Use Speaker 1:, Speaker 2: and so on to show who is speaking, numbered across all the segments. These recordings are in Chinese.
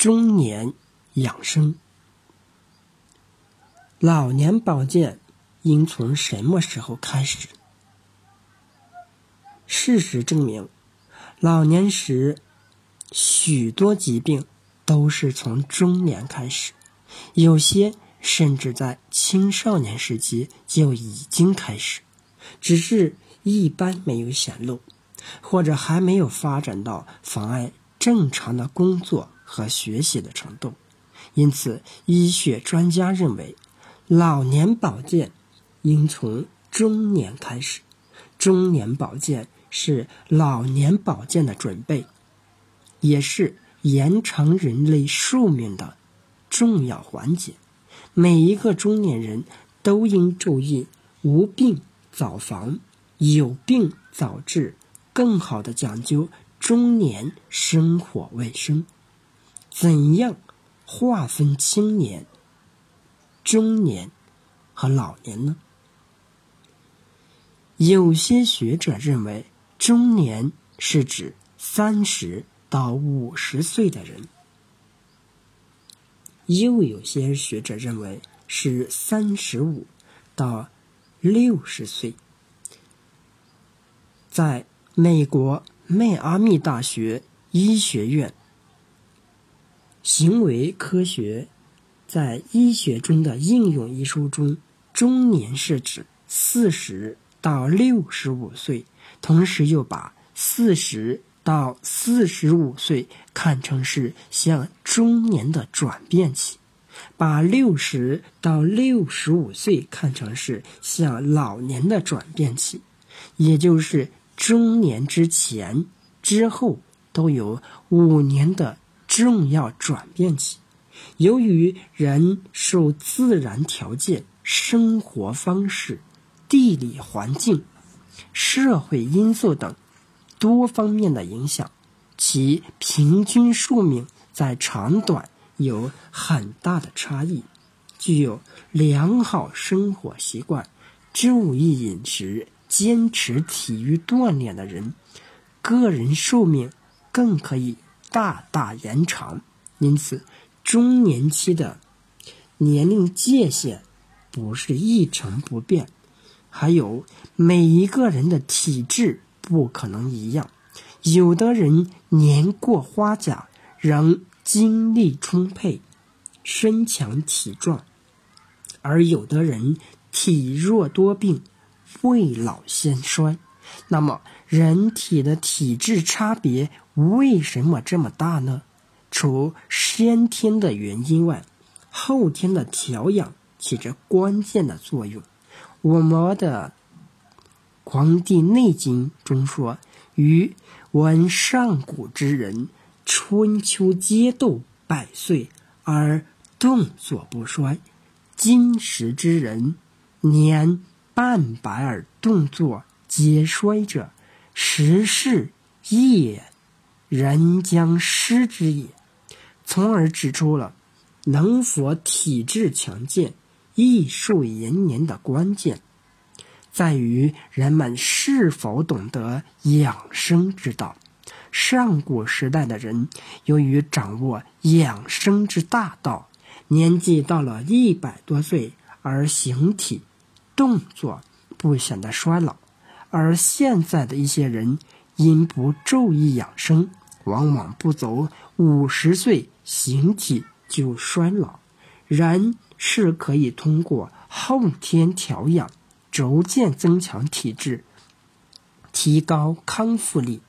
Speaker 1: 中年养生。老年保健应从什么时候开始？事实证明，老年时许多疾病都是从中年开始，有些甚至在青少年时期就已经开始，只是一般没有显露。或者还没有发展到妨碍正常的工作和学习的程度，因此，医学专家认为，老年保健应从中年开始。中年保健是老年保健的准备，也是延长人类寿命的重要环节。每一个中年人都应注意无病早防，有病早治。更好的讲究中年生活卫生，怎样划分青年、中年和老年呢？有些学者认为，中年是指三十到五十岁的人；又有些学者认为是三十五到六十岁。在美国迈阿密大学医学院行为科学在医学中的应用一书中，中年是指四十到六十五岁，同时又把四十到四十五岁看成是向中年的转变期，把六十到六十五岁看成是向老年的转变期，也就是。中年之前、之后都有五年的重要转变期。由于人受自然条件、生活方式、地理环境、社会因素等多方面。的影响，其平均寿命在长短有很大的差异。具有良好生活习惯、注意饮食。坚持体育锻炼的人，个人寿命更可以大大延长。因此，中年期的年龄界限不是一成不变。还有，每一个人的体质不可能一样，有的人年过花甲仍精力充沛、身强体壮，而有的人体弱多病。未老先衰，那么人体的体质差别为什么这么大呢？除先天的原因外，后天的调养起着关键的作用。我们的《黄帝内经》中说：“于闻上古之人，春秋皆斗百岁而动作不衰；今时之人，年。”半百而动作皆衰者，时势也，人将失之也。从而指出了能否体质强健、益寿延年的关键，在于人们是否懂得养生之道。上古时代的人，由于掌握养生之大道，年纪到了一百多岁而形体。动作不显得衰老，而现在的一些人因不注意养生，往往不走五十岁，形体就衰老。人是可以通过后天调养，逐渐增强体质，提高康复力、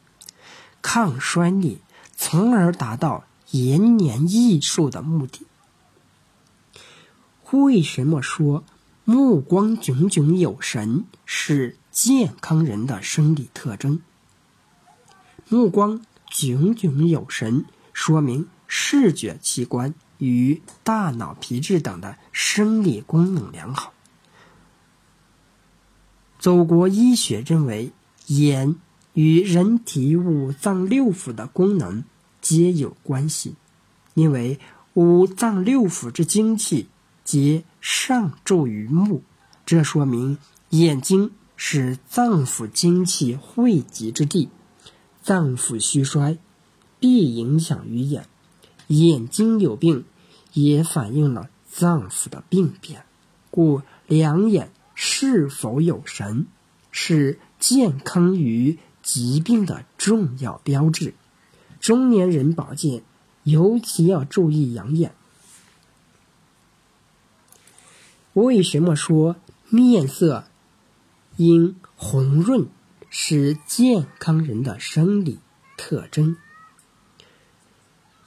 Speaker 1: 抗衰力，从而达到延年益寿的目的。为什么说？目光炯炯有神是健康人的生理特征。目光炯炯有神，说明视觉器官与大脑皮质等的生理功能良好。祖国医学认为，眼与人体五脏六腑的功能皆有关系，因为五脏六腑之精气。皆上注于目，这说明眼睛是脏腑精气汇集之地。脏腑虚衰，必影响于眼。眼睛有病，也反映了脏腑的病变。故两眼是否有神，是健康与疾病的重要标志。中年人保健尤其要注意养眼。为什么说面色因红润是健康人的生理特征？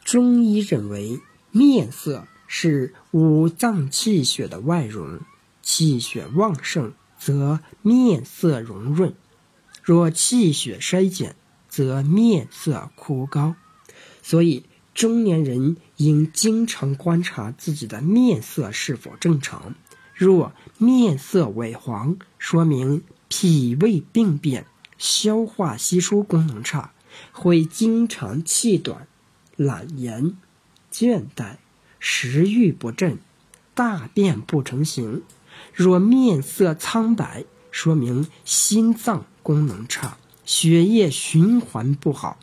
Speaker 1: 中医认为，面色是五脏气血的外容，气血旺盛则面色红润；若气血衰减，则面色枯槁。所以，中年人应经常观察自己的面色是否正常。若面色萎黄，说明脾胃病变，消化吸收功能差，会经常气短、懒言、倦怠、食欲不振、大便不成形。若面色苍白，说明心脏功能差，血液循环不好，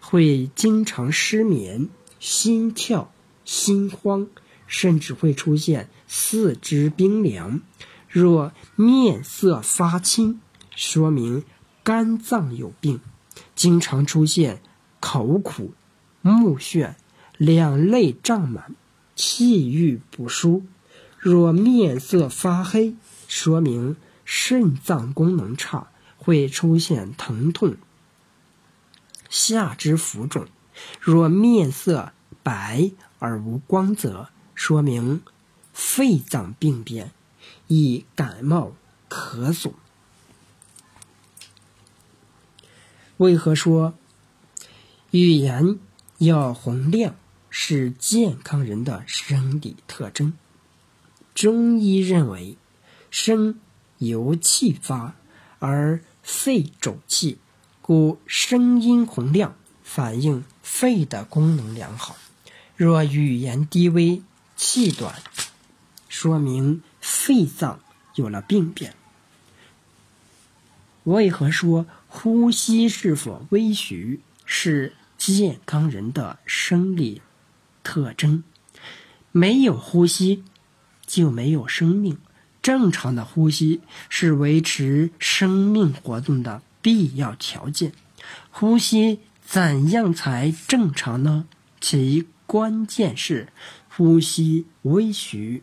Speaker 1: 会经常失眠、心跳、心慌。甚至会出现四肢冰凉。若面色发青，说明肝脏有病，经常出现口苦、目眩、两肋胀满、气郁不舒。若面色发黑，说明肾脏功能差，会出现疼痛、下肢浮肿。若面色白而无光泽，说明肺脏病变，易感冒、咳嗽。为何说语言要洪亮是健康人的生理特征？中医认为，声由气发，而肺主气，故声音洪亮，反映肺的功能良好。若语言低微，气短，说明肺脏有了病变。为何说呼吸是否微徐是健康人的生理特征？没有呼吸就没有生命。正常的呼吸是维持生命活动的必要条件。呼吸怎样才正常呢？其关键是。呼吸微徐，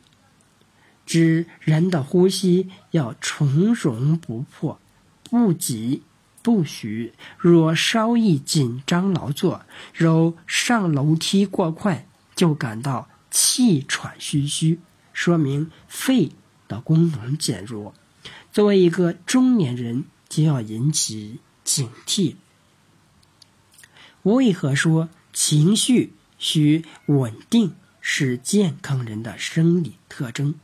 Speaker 1: 指人的呼吸要从容不迫，不急不徐。若稍一紧张劳作，如上楼梯过快，就感到气喘吁吁，说明肺的功能减弱。作为一个中年人，就要引起警惕。为何说情绪需稳定？是健康人的生理特征，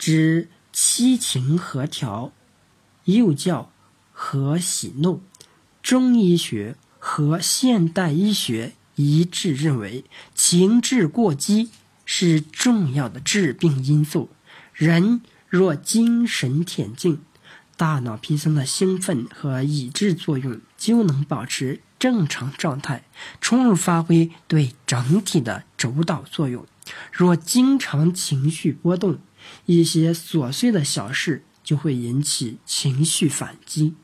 Speaker 1: 指七情和调，又叫和喜怒。中医学和现代医学一致认为，情志过激是重要的致病因素。人若精神恬静，大脑皮层的兴奋和抑制作用就能保持。正常状态，充分发挥对整体的主导作用。若经常情绪波动，一些琐碎的小事就会引起情绪反击，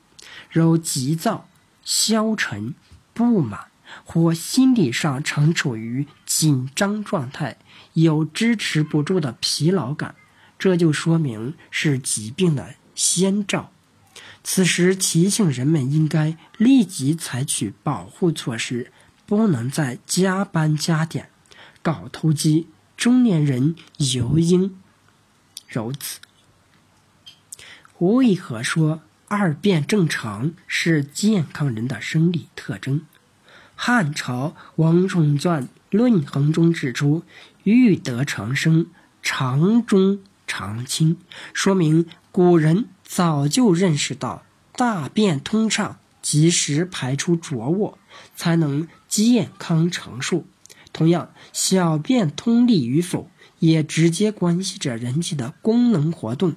Speaker 1: 如急躁、消沉、不满，或心理上常处于紧张状态，有支持不住的疲劳感，这就说明是疾病的先兆。此时提醒人们应该立即采取保护措施，不能再加班加点、搞投机。中年人尤应如此。为何说二便正常是健康人的生理特征？汉朝王仲传《论衡》中指出：“欲得长生，肠中常清。”说明古人。早就认识到，大便通畅，及时排出浊物，才能健康长寿。同样，小便通利与否，也直接关系着人体的功能活动。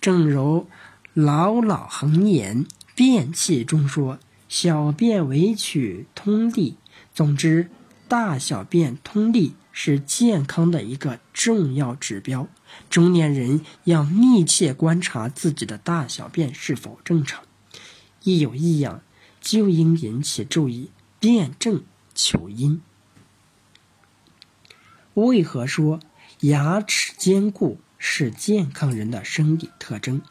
Speaker 1: 正如老老恒言便气中说：“小便为取通利。”总之，大小便通利是健康的一个重要指标。中年人要密切观察自己的大小便是否正常，一有异样就应引起注意，辨证求因。为何说牙齿坚固是健康人的生理特征？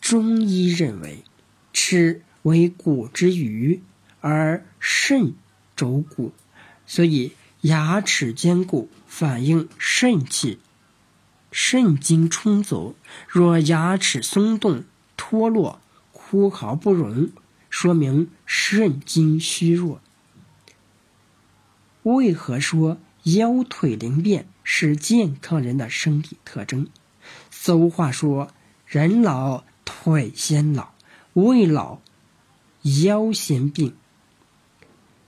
Speaker 1: 中医认为，齿为骨之余，而肾主骨，所以牙齿坚固反映肾气。肾精充足，若牙齿松动、脱落、枯毫不容，说明肾精虚弱。为何说腰腿灵便是健康人的生理特征？俗话说：“人老腿先老，胃老腰先病。”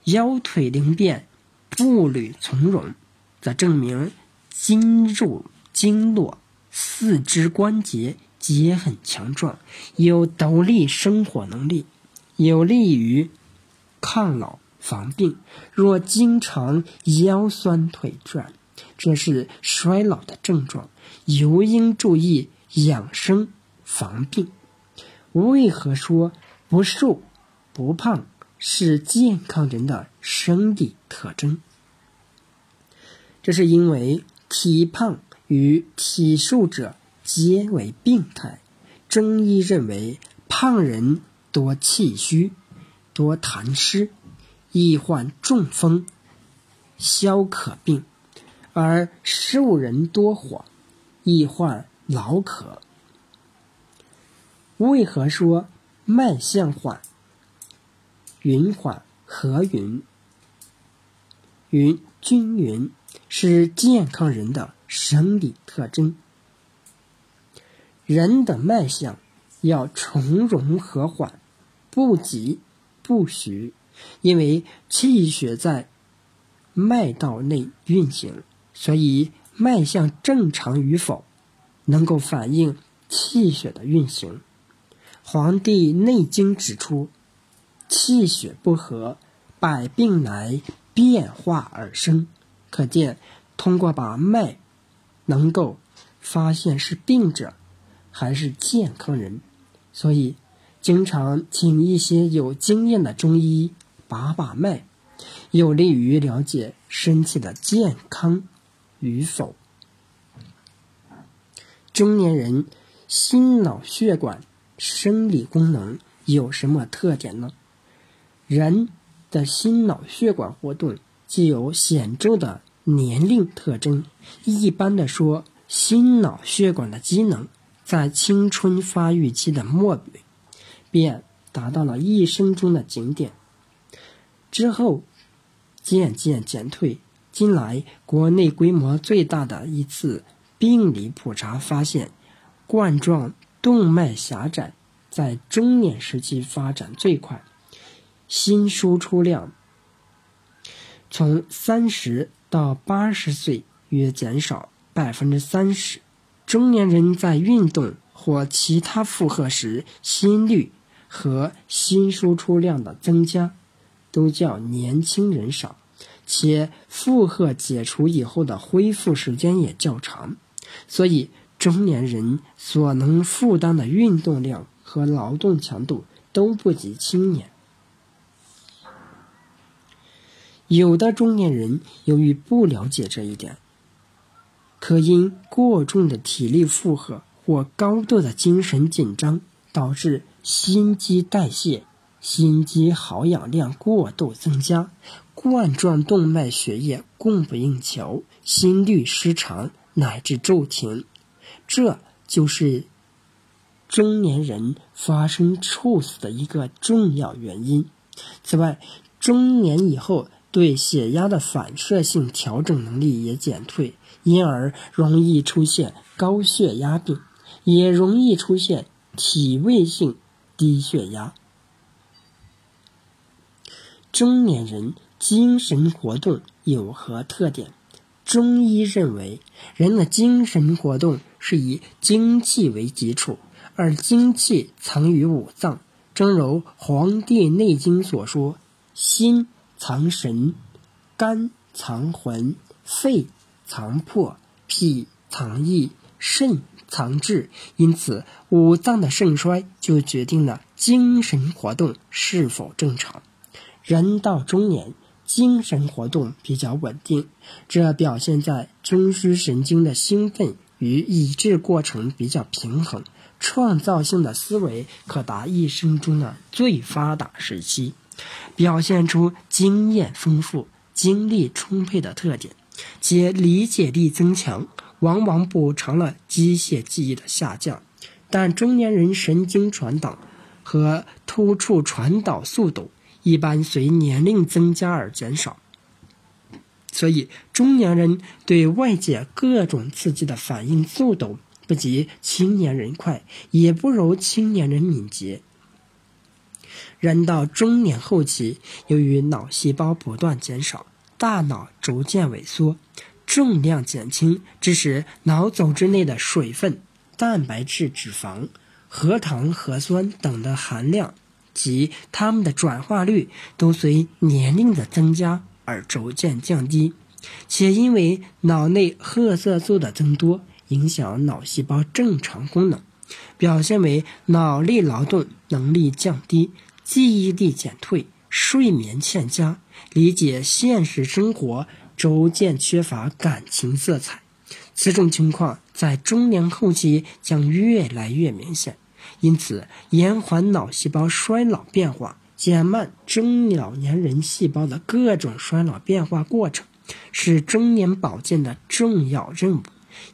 Speaker 1: 腰腿灵便、步履从容，则证明筋肉。经络、四肢关节皆很强壮，有独立生活能力，有利于抗老防病。若经常腰酸腿转，这是衰老的症状，尤应注意养生防病。为何说不瘦不胖是健康人的生理特征？这是因为体胖。与体瘦者皆为病态。中医认为，胖人多气虚，多痰湿，易患中风、消渴病；而瘦人多火，易患劳渴。为何说脉象缓、匀缓、和匀、匀均匀是健康人的？生理特征，人的脉象要从容和缓，不急不徐，因为气血在脉道内运行，所以脉象正常与否，能够反映气血的运行。《黄帝内经》指出，气血不和，百病来变化而生。可见，通过把脉。能够发现是病者还是健康人，所以经常请一些有经验的中医把把脉，有利于了解身体的健康与否。中年人心脑血管生理功能有什么特点呢？人的心脑血管活动具有显著的。年龄特征，一般的说，心脑血管的机能在青春发育期的末尾便达到了一生中的顶点，之后渐渐减退。近来国内规模最大的一次病理普查发现，冠状动脉狭窄在中年时期发展最快，心输出量从三十。到八十岁约减少百分之三十，中年人在运动或其他负荷时，心率和心输出量的增加都较年轻人少，且负荷解除以后的恢复时间也较长，所以中年人所能负担的运动量和劳动强度都不及青年。有的中年人由于不了解这一点，可因过重的体力负荷或高度的精神紧张，导致心肌代谢、心肌耗氧量过度增加，冠状动脉血液供不应求，心律失常乃至骤停，这就是中年人发生猝死的一个重要原因。此外，中年以后。对血压的反射性调整能力也减退，因而容易出现高血压病，也容易出现体位性低血压。中年人精神活动有何特点？中医认为，人的精神活动是以精气为基础，而精气藏于五脏，正如《黄帝内经》所说：“心。”藏神，肝藏魂，肺藏魄，脾藏意，肾藏志。因此，五脏的盛衰就决定了精神活动是否正常。人到中年，精神活动比较稳定，这表现在中枢神经的兴奋与抑制过程比较平衡。创造性的思维可达一生中的最发达时期，表现出经验丰富、精力充沛的特点，且理解力增强，往往补偿了机械记忆的下降。但中年人神经传导和突触传导速度一般随年龄增加而减少，所以中年人对外界各种刺激的反应速度。不及青年人快，也不如青年人敏捷。人到中年后期，由于脑细胞不断减少，大脑逐渐萎缩，重量减轻，致使脑组织内的水分、蛋白质、脂肪、核糖、核酸等的含量及它们的转化率都随年龄的增加而逐渐降低，且因为脑内褐色素的增多。影响脑细胞正常功能，表现为脑力劳动能力降低、记忆力减退、睡眠欠佳、理解现实生活逐渐缺乏感情色彩。此种情况在中年后期将越来越明显。因此，延缓脑细胞衰老变化，减慢中老年人细胞的各种衰老变化过程，是中年保健的重要任务。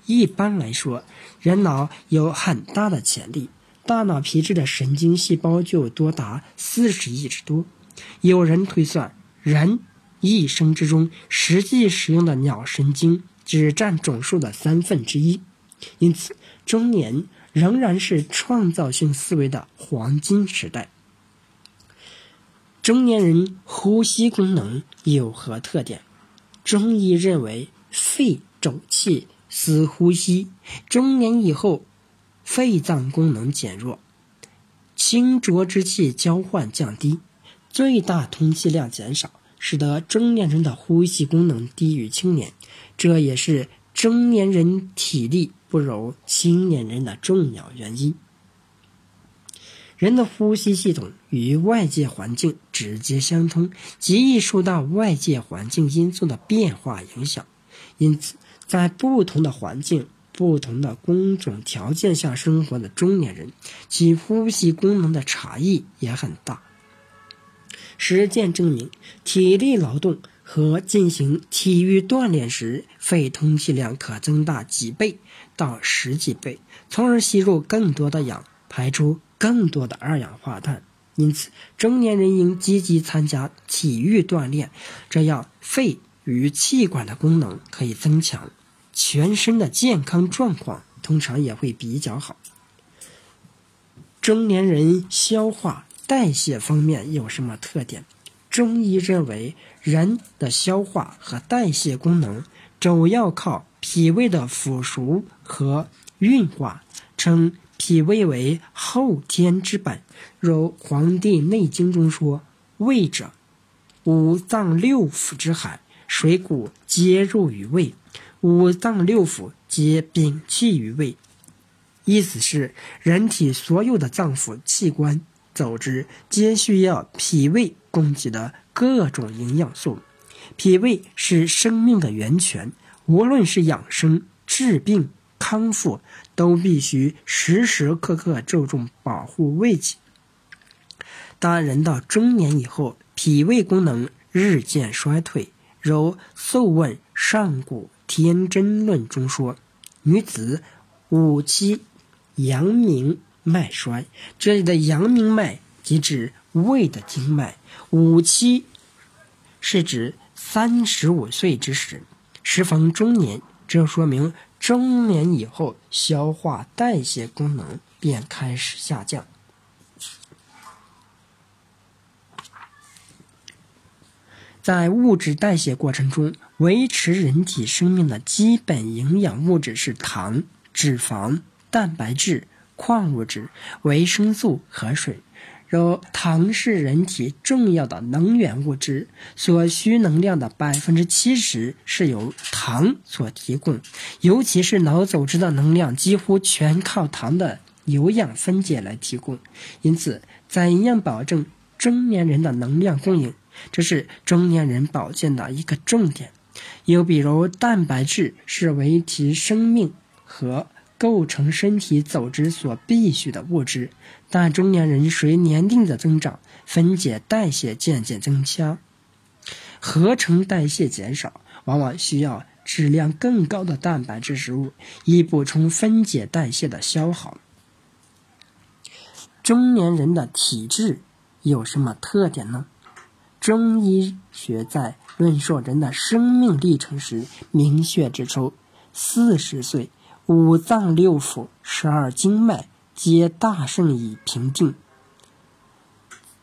Speaker 1: 一般来说，人脑有很大的潜力，大脑皮质的神经细胞就多达四十亿之多。有人推算，人一生之中实际使用的脑神经只占总数的三分之一。因此，中年仍然是创造性思维的黄金时代。中年人呼吸功能有何特点？中医认为，肺主气。思呼吸，中年以后，肺脏功能减弱，清浊之气交换降低，最大通气量减少，使得中年人的呼吸功能低于青年。这也是中年人体力不如青年人的重要原因。人的呼吸系统与外界环境直接相通，极易受到外界环境因素的变化影响，因此。在不同的环境、不同的工种条件下生活的中年人，其呼吸功能的差异也很大。实践证明，体力劳动和进行体育锻炼时，肺通气量可增大几倍到十几倍，从而吸入更多的氧，排出更多的二氧化碳。因此，中年人应积极参加体育锻炼，这样肺。与气管的功能可以增强，全身的健康状况通常也会比较好。中年人消化代谢方面有什么特点？中医认为，人的消化和代谢功能主要靠脾胃的腐熟和运化，称脾胃为后天之本。如《黄帝内经》中说：“胃者，五脏六腑之海。”水谷皆入于胃，五脏六腑皆禀气于胃。意思是，人体所有的脏腑、器官、组织皆需要脾胃供给的各种营养素。脾胃是生命的源泉，无论是养生、治病、康复，都必须时时刻刻注重保护胃气。当人到中年以后，脾胃功能日渐衰退。如《素问·上古天真论》中说：“女子五七，阳明脉衰。”这里的阳明脉即指胃的经脉，五七是指三十五岁之时，时逢中年。这说明中年以后，消化代谢功能便开始下降。在物质代谢过程中，维持人体生命的基本营养物质是糖、脂肪、蛋白质、矿物质、维生素和水。如糖是人体重要的能源物质，所需能量的百分之七十是由糖所提供，尤其是脑组织的能量几乎全靠糖的有氧分解来提供。因此，怎样保证中年人的能量供应，这是中年人保健的一个重点。又比如，蛋白质是维持生命和。构成身体组织所必需的物质，但中年人随年龄的增长，分解代谢渐渐增强，合成代谢减少，往往需要质量更高的蛋白质食物以补充分解代谢的消耗。中年人的体质有什么特点呢？中医学在论述人的生命历程时，明确指出，四十岁。五脏六腑、十二经脉皆大盛以平静，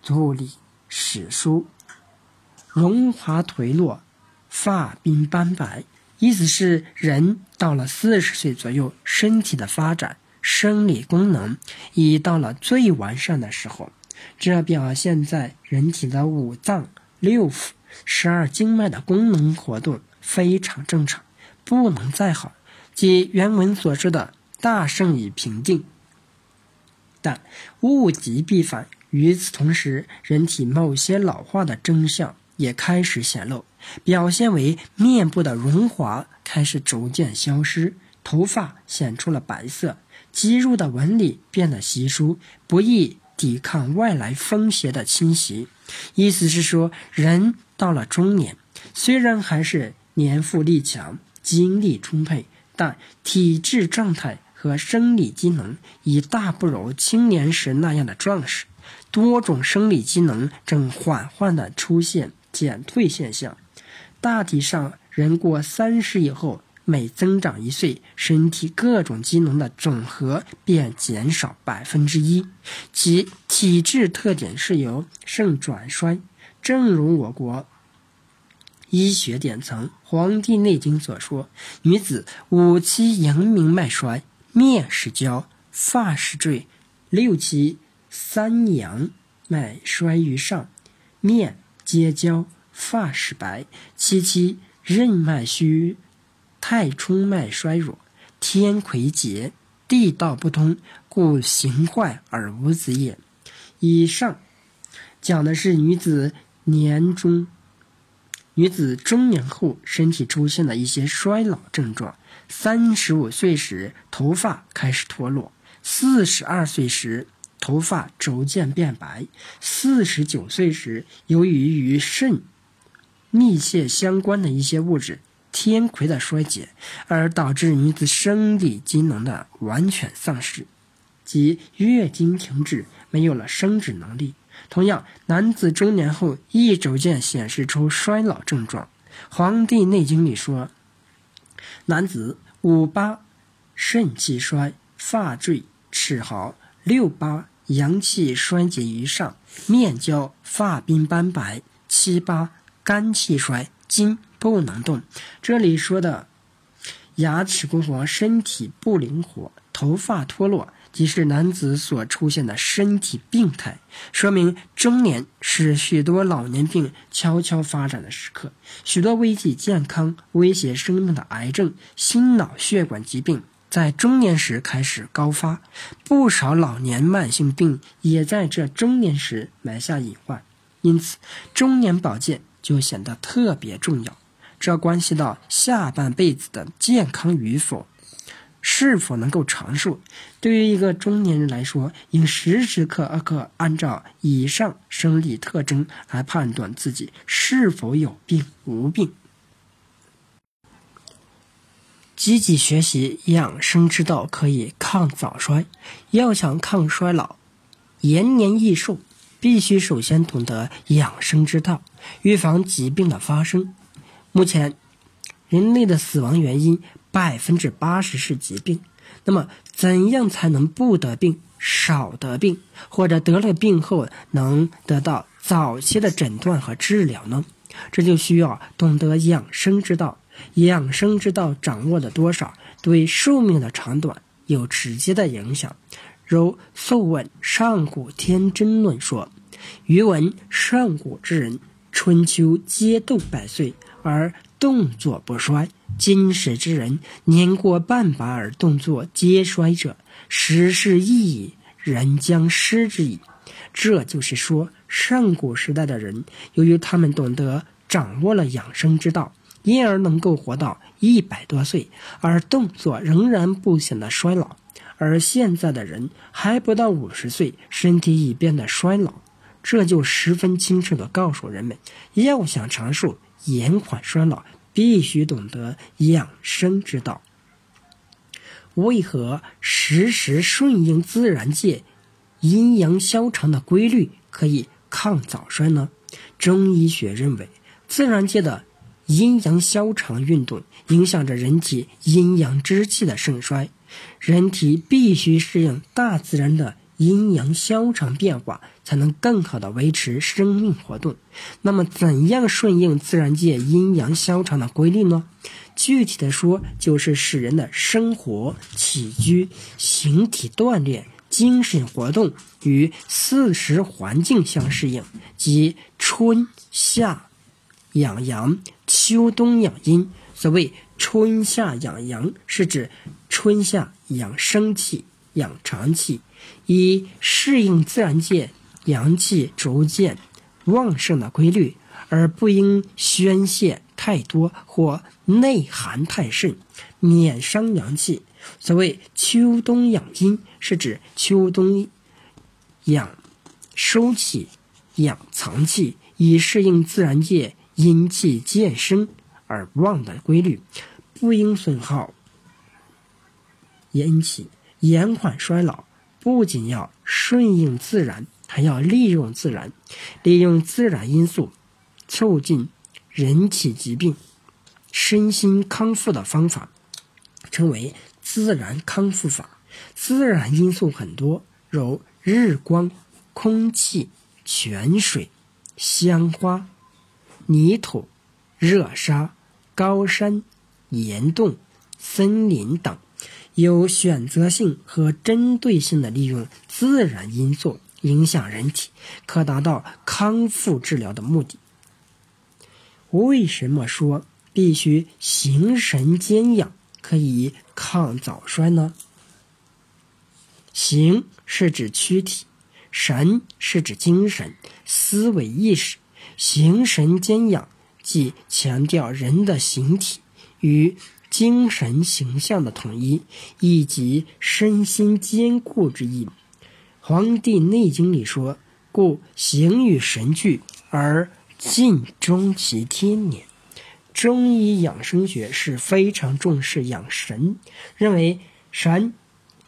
Speaker 1: 坐立史书，荣华颓落，发鬓斑白。意思是，人到了四十岁左右，身体的发展、生理功能已到了最完善的时候。这表现在人体的五脏六腑、十二经脉的功能活动非常正常，不能再好。即原文所说的“大圣已平定”，但物极必反。与此同时，人体某些老化的征象也开始显露，表现为面部的荣华开始逐渐消失，头发显出了白色，肌肉的纹理变得稀疏，不易抵抗外来风邪的侵袭。意思是说，人到了中年，虽然还是年富力强、精力充沛。但体质状态和生理机能已大不如青年时那样的壮实，多种生理机能正缓缓地出现减退现象。大体上，人过三十以后，每增长一岁，身体各种机能的总和便减少百分之一，其体质特点是由盛转衰。正如我国。医学典藏《黄帝内经》所说：“女子五七阳明脉衰，面始焦，发始坠；六七三阳脉衰于上，面皆焦，发始白；七七任脉虚，太冲脉衰弱，天癸竭，地道不通，故形坏而无子也。”以上讲的是女子年中。女子中年后，身体出现了一些衰老症状。三十五岁时，头发开始脱落；四十二岁时，头发逐渐变白；四十九岁时，由于与肾密切相关的一些物质天癸的衰竭，而导致女子生理机能的完全丧失，即月经停止，没有了生殖能力。同样，男子中年后亦逐渐显示出衰老症状。《黄帝内经》里说：“男子五八肾气衰，发坠齿毫；六八阳气衰竭于上，面焦，发鬓斑白；七八肝气衰，筋不能动。”这里说的牙齿不活、身体不灵活、头发脱落。即是男子所出现的身体病态，说明中年是许多老年病悄悄发展的时刻。许多危及健康、威胁生命的癌症、心脑血管疾病在中年时开始高发，不少老年慢性病也在这中年时埋下隐患。因此，中年保健就显得特别重要，这关系到下半辈子的健康与否。是否能够长寿？对于一个中年人来说，应时时刻刻按照以上生理特征来判断自己是否有病无病。积极学习养生之道，可以抗早衰。要想抗衰老、延年益寿，必须首先懂得养生之道，预防疾病的发生。目前，人类的死亡原因。百分之八十是疾病，那么怎样才能不得病、少得病，或者得了病后能得到早期的诊断和治疗呢？这就需要懂得养生之道。养生之道掌握的多少，对寿命的长短有直接的影响。如《素问·上古天真论》说：“余闻上古之人，春秋皆度百岁而动作不衰；今时之人，年过半百而动作皆衰者，时势易矣，人将失之矣。”这就是说，上古时代的人，由于他们懂得掌握了养生之道，因而能够活到一百多岁，而动作仍然不显得衰老。而现在的人还不到五十岁，身体已变得衰老，这就十分清楚地告诉人们：要想长寿、延缓衰老，必须懂得养生之道。为何时时顺应自然界阴阳消长的规律可以抗早衰呢？中医学认为，自然界的阴阳消长运动影响着人体阴阳之气的盛衰。人体必须适应大自然的阴阳消长变化，才能更好的维持生命活动。那么，怎样顺应自然界阴阳消长的规律呢？具体的说，就是使人的生活起居、形体锻炼、精神活动与四时环境相适应，即春夏养阳，秋冬养阴。所谓春夏养阳，是指春夏养生气、养长气，以适应自然界阳气逐渐旺盛的规律，而不应宣泄太多或内寒太甚，免伤阳气。所谓秋冬养阴，是指秋冬养收气、养藏气，以适应自然界阴气渐生。而旺的规律，不应损耗阴气，延缓衰老。不仅要顺应自然，还要利用自然，利用自然因素，促进人体疾病、身心康复的方法，称为自然康复法。自然因素很多，如日光、空气、泉水、香花、泥土、热沙。高山、岩洞、森林等，有选择性和针对性的利用自然因素影响人体，可达到康复治疗的目的。为什么说必须形神兼养，可以抗早衰呢？形是指躯体，神是指精神、思维、意识，形神兼养。即强调人的形体与精神形象的统一，以及身心兼顾之意。《黄帝内经》里说：“故形与神俱，而尽终其天年。”中医养生学是非常重视养神，认为神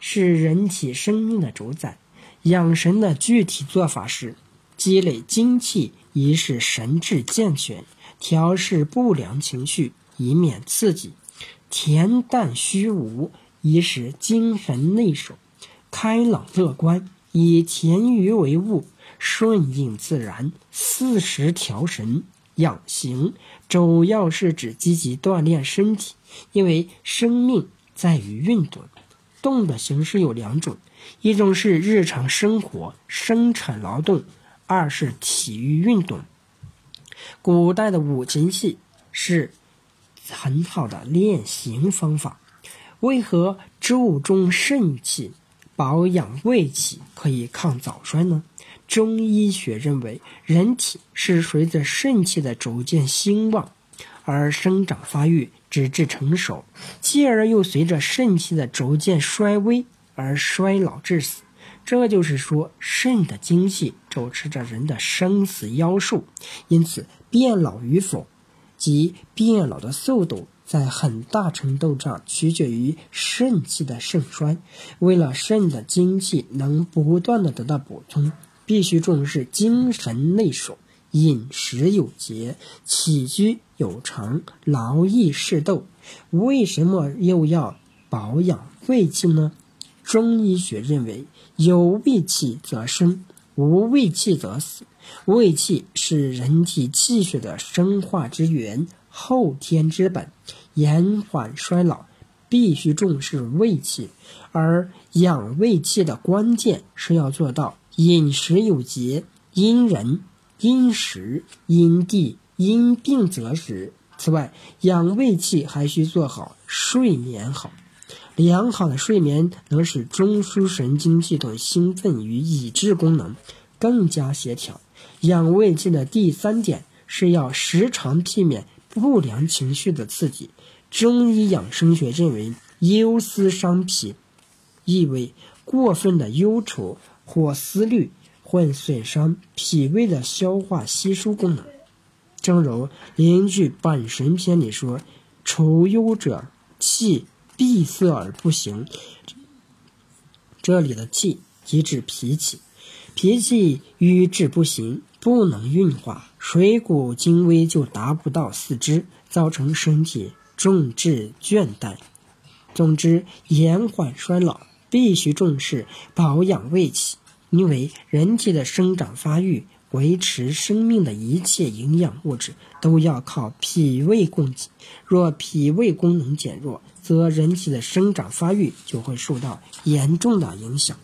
Speaker 1: 是人体生命的主宰。养神的具体做法是积累精气，以使神志健全。调试不良情绪，以免刺激；恬淡虚无，以使精神内守；开朗乐观，以恬余为物，顺应自然。四时调神养形，主要是指积极锻炼身体，因为生命在于运动。动的形式有两种：一种是日常生活生产劳动；二是体育运动。古代的五禽戏是很好的练形方法。为何注重肾气、保养胃气可以抗早衰呢？中医学认为，人体是随着肾气的逐渐兴旺而生长发育，直至成熟，继而又随着肾气的逐渐衰微而衰老致死。这就是说，肾的精气主持着人的生死夭寿，因此变老与否及变老的速度，在很大程度上取决于肾气的盛衰。为了肾的精气能不断的得到补充，必须重视精神内守，饮食有节，起居有常，劳逸适度。为什么又要保养胃气呢？中医学认为，有胃气则生，无胃气则死。胃气是人体气血的生化之源，后天之本，延缓衰老必须重视胃气，而养胃气的关键是要做到饮食有节，因人、因时、因地、因病择食。此外，养胃气还需做好睡眠好。良好的睡眠能使中枢神经系统兴奋与抑制功能更加协调。养胃气的第三点是要时常避免不良情绪的刺激。中医养生学认为，忧思伤脾，意味过分的忧愁或思虑会损伤脾胃的消化吸收功能。正如《灵句本神篇》里说：“愁忧者，气闭塞而不行。”这里的气即指脾气，脾气瘀滞不行，不能运化，水谷精微就达不到四肢，造成身体。重质倦怠，总之延缓衰老，必须重视保养胃气，因为人体的生长发育、维持生命的一切营养物质都要靠脾胃供给。若脾胃功能减弱，则人体的生长发育就会受到严重的影响。